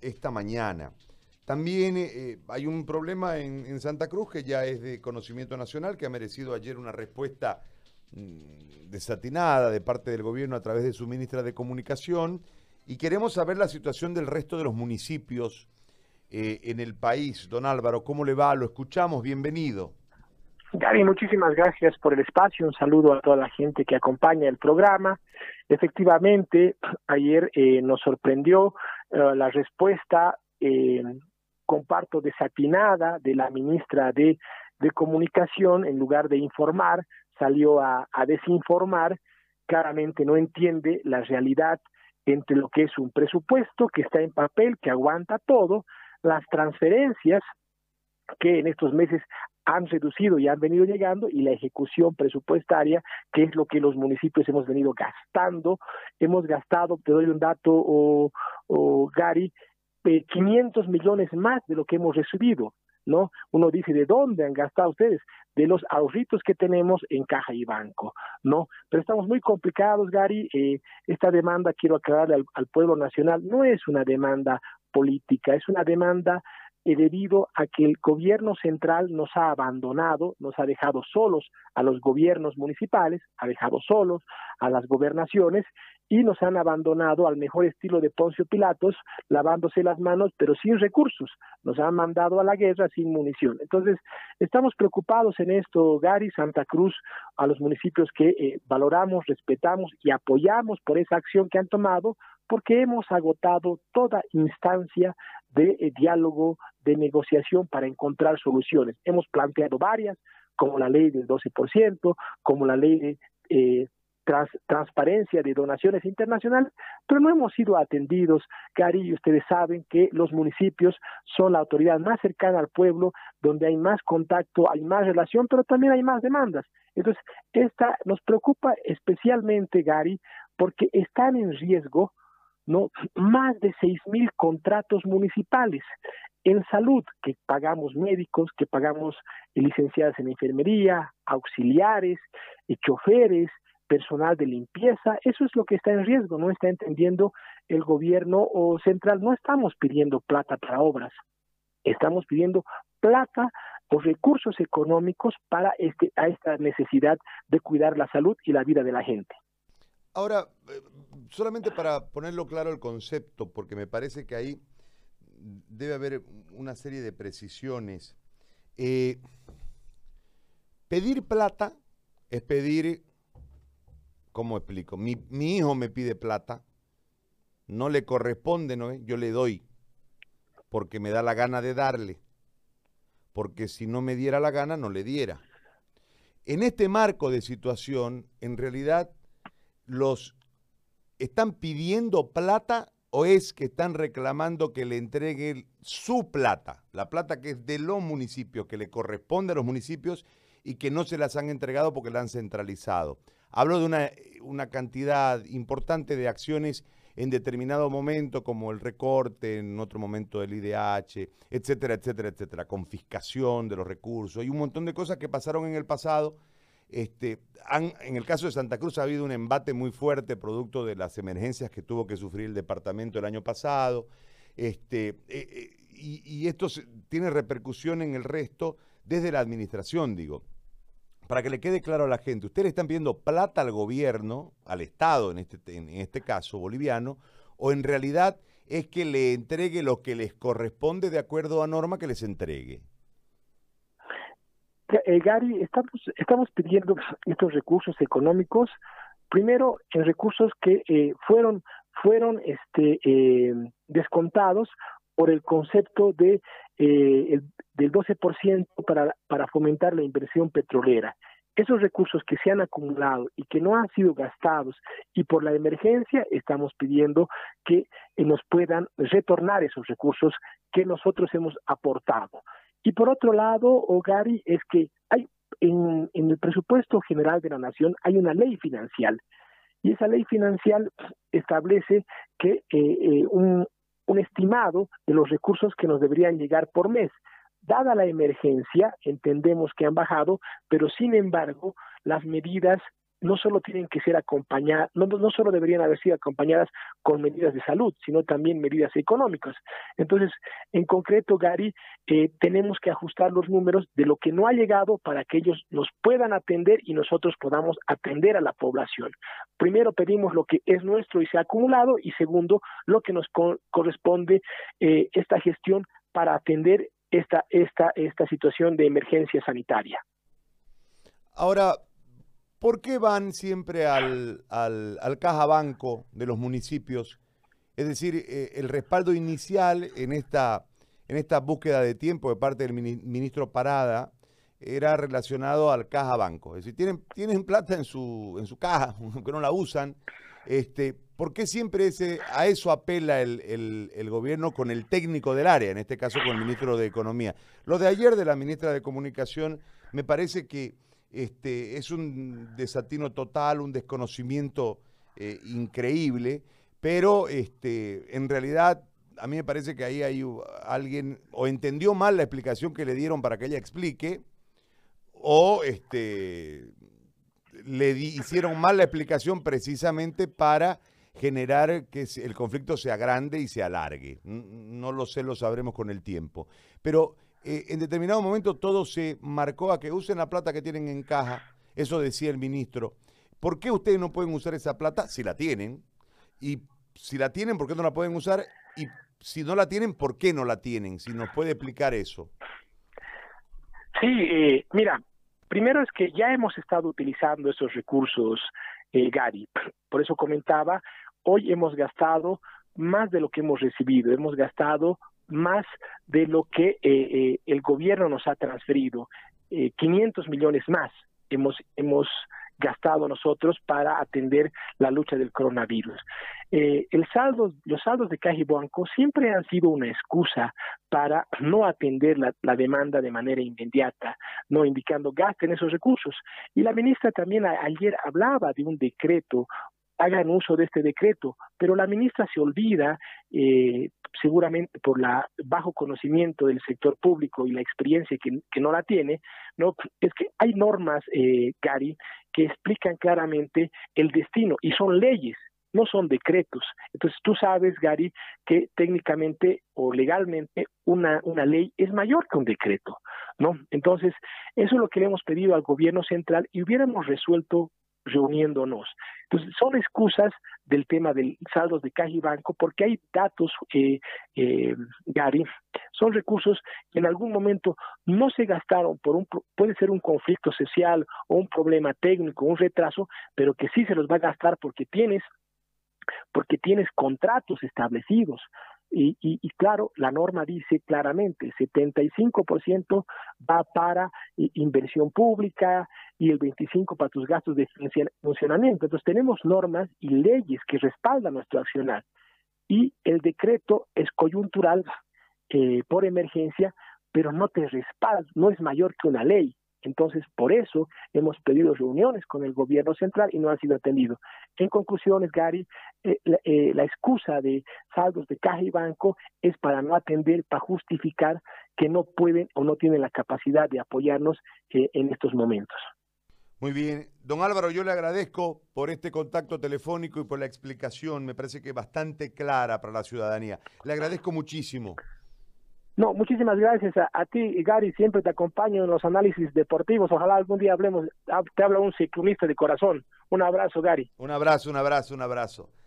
esta mañana. También eh, hay un problema en, Santa Cruz que ya es de conocimiento nacional, que ha merecido ayer una respuesta mm, desatinada de parte del gobierno a través de su ministra de Comunicación. Y queremos saber la situación del resto de los municipios eh, en el país. Don Álvaro, ¿cómo le va? Lo escuchamos, bienvenido. Gary, muchísimas gracias por el espacio. Un saludo a toda la gente que acompaña el programa. Efectivamente, ayer eh, nos sorprendió eh, la respuesta, eh, comparto, desatinada de la ministra de, de Comunicación, en lugar de informar, salió a, a desinformar, claramente no entiende la realidad entre lo que es un presupuesto que está en papel, que aguanta todo, las transferencias que en estos meses han reducido y han venido llegando y la ejecución presupuestaria, que es lo que los municipios hemos venido gastando. Hemos gastado, te doy un dato, o, Gary, 500 millones más de lo que hemos recibido. ¿no? Uno dice, ¿de dónde han gastado ustedes? De los ahorritos que tenemos en caja y banco, ¿no? Pero estamos muy complicados, Gary. Eh, esta demanda, quiero aclararle al pueblo nacional, no es una demanda política, es una demanda debido a que el gobierno central nos ha abandonado, nos ha dejado solos a los gobiernos municipales, ha dejado solos a las gobernaciones y nos han abandonado al mejor estilo de Poncio Pilatos, lavándose las manos, pero sin recursos. Nos han mandado a la guerra sin munición. Entonces, estamos preocupados en esto, Gary, Santa Cruz, a los municipios que eh, valoramos, respetamos y apoyamos por esa acción que han tomado, porque hemos agotado toda instancia de eh, diálogo, de negociación para encontrar soluciones. Hemos planteado varias, como la ley del 12%, como la ley de eh, transparencia de donaciones internacionales, pero no hemos sido atendidos. Cari, y ustedes saben que los municipios son la autoridad más cercana al pueblo, donde hay más contacto, hay más relación, pero también hay más demandas. Entonces, esta nos preocupa especialmente, Gary, porque están en riesgo ¿no? Más de seis mil contratos municipales en salud, que pagamos médicos, que pagamos licenciadas en enfermería, auxiliares, choferes, personal de limpieza, eso es lo que está en riesgo, no está entendiendo el gobierno central, no estamos pidiendo plata para obras, estamos pidiendo plata o recursos económicos para este, a esta necesidad de cuidar la salud y la vida de la gente. Ahora, eh, solamente para ponerlo claro el concepto, porque me parece que ahí debe haber una serie de precisiones. Eh, pedir plata es pedir, ¿cómo explico? Mi, hijo me pide plata, no le corresponde, ¿no? Yo le doy, porque me da la gana de darle, porque si no me diera la gana, no le diera. En este marco de situación, en realidad los están pidiendo plata o es que están reclamando que le entreguen su plata, la plata que es de los municipios, que le corresponde a los municipios y que no se las han entregado porque la han centralizado. Hablo de una, una cantidad importante de acciones en determinado momento, como el recorte, en otro momento el IDH, etcétera, etcétera, etcétera, confiscación de los recursos y un montón de cosas que pasaron en el pasado este, en el caso de Santa Cruz ha habido un embate muy fuerte producto de las emergencias que tuvo que sufrir el departamento el año pasado. Este, eh, eh, y, esto tiene repercusión en el resto desde la administración, digo. Para que le quede claro a la gente, ustedes están pidiendo plata al gobierno, al Estado en este, en este caso boliviano, o en realidad es que le entregue lo que les corresponde de acuerdo a norma que les entregue. Eh, Gary, estamos, estamos pidiendo estos recursos económicos, primero en recursos que eh, fueron, fueron este, eh, descontados por el concepto de el, del 12% para, para fomentar la inversión petrolera. Esos recursos que se han acumulado y que no han sido gastados y por la emergencia estamos pidiendo que nos puedan retornar esos recursos que nosotros hemos aportado. Y por otro lado, Gary, es que hay en, el presupuesto general de la nación hay una ley financiera y esa ley financiera establece que eh, eh, un, un estimado de los recursos que nos deberían llegar por mes. Dada la emergencia, entendemos que han bajado, pero sin embargo, las medidas no solo tienen que ser acompañadas, no, solo deberían haber sido acompañadas con medidas de salud, sino también medidas económicas. Entonces, en concreto, Gary, eh, tenemos que ajustar los números de lo que no ha llegado para que ellos nos puedan atender y nosotros podamos atender a la población. Primero pedimos lo que es nuestro y se ha acumulado y segundo, lo que nos corresponde eh, esta gestión para atender esta, esta, esta situación de emergencia sanitaria. Ahora, ¿por qué van siempre al, al, al caja banco de los municipios? Es decir, eh, el respaldo inicial en esta, en esta búsqueda de tiempo de parte del ministro Parada era relacionado al caja banco. Es decir, tienen, tienen plata en su, en su caja, aunque no la usan. Este, ¿Por qué siempre ese, a eso apela el, el, gobierno con el técnico del área, en este caso con el ministro de Economía? Lo de ayer de la ministra de Comunicación me parece que este, es un desatino total, un desconocimiento eh, increíble, pero este, en realidad a mí me parece que ahí hay alguien o entendió mal la explicación que le dieron para que ella explique, o este, le hicieron mal la explicación precisamente para generar que el conflicto sea grande y se alargue. No lo sé, lo sabremos con el tiempo. Pero eh, en determinado momento todo se marcó a que usen la plata que tienen en caja. Eso decía el ministro. ¿Por qué ustedes no pueden usar esa plata si la tienen? Y si la tienen, ¿por qué no la pueden usar? Y si no la tienen, ¿por qué no la tienen? Si nos puede explicar eso. Sí, eh, mira, primero es que ya hemos estado utilizando esos recursos, eh, Gary. Por eso comentaba hoy hemos gastado más de lo que hemos recibido, hemos gastado más de lo que eh, eh, el gobierno nos ha transferido, 500 eh, millones más hemos, hemos gastado nosotros para atender la lucha del coronavirus. el saldo, los saldos de Caja y Banco siempre han sido una excusa para no atender la, la, demanda de manera inmediata, no indicando gasten esos recursos. Y la ministra también ayer hablaba de un decreto hagan uso de este decreto, pero la ministra se olvida, eh, seguramente por la bajo conocimiento del sector público y la experiencia que, no la tiene, no es que hay normas, eh, Gary, que explican claramente el destino y son leyes, no son decretos. Entonces tú sabes, Gary, que técnicamente o legalmente una, una ley es mayor que un decreto, ¿no? Entonces, eso es lo que le hemos pedido al gobierno central y hubiéramos resuelto reuniéndonos. Entonces, son excusas del tema del saldos de caja y banco porque hay datos, eh, eh, Gary, son recursos que en algún momento no se gastaron por un, puede ser un conflicto social o un problema técnico, un retraso, pero que sí se los va a gastar porque tienes porque tienes contratos establecidos, y, y, claro, la norma dice claramente, 75% va para inversión pública y el 25% para tus gastos de funcionamiento. Entonces tenemos normas y leyes que respaldan nuestro accionar. Y el decreto es coyuntural eh, por emergencia, pero no te respalda, no es mayor que una ley. Entonces, por eso hemos pedido reuniones con el gobierno central y no han sido atendidos. En conclusiones, Gary, eh, eh, la, excusa de saldos de caja y banco es para no atender, para justificar que no pueden o no tienen la capacidad de apoyarnos eh, en estos momentos. Muy bien. Don Álvaro, yo le agradezco por este contacto telefónico y por la explicación. Me parece que bastante clara para la ciudadanía. Le agradezco muchísimo. No, muchísimas gracias a, ti, Gary. Siempre te acompaño en los análisis deportivos. Ojalá algún día hablemos. Te habla un ciclista de corazón. Un abrazo, Gary. Un abrazo, un abrazo, un abrazo.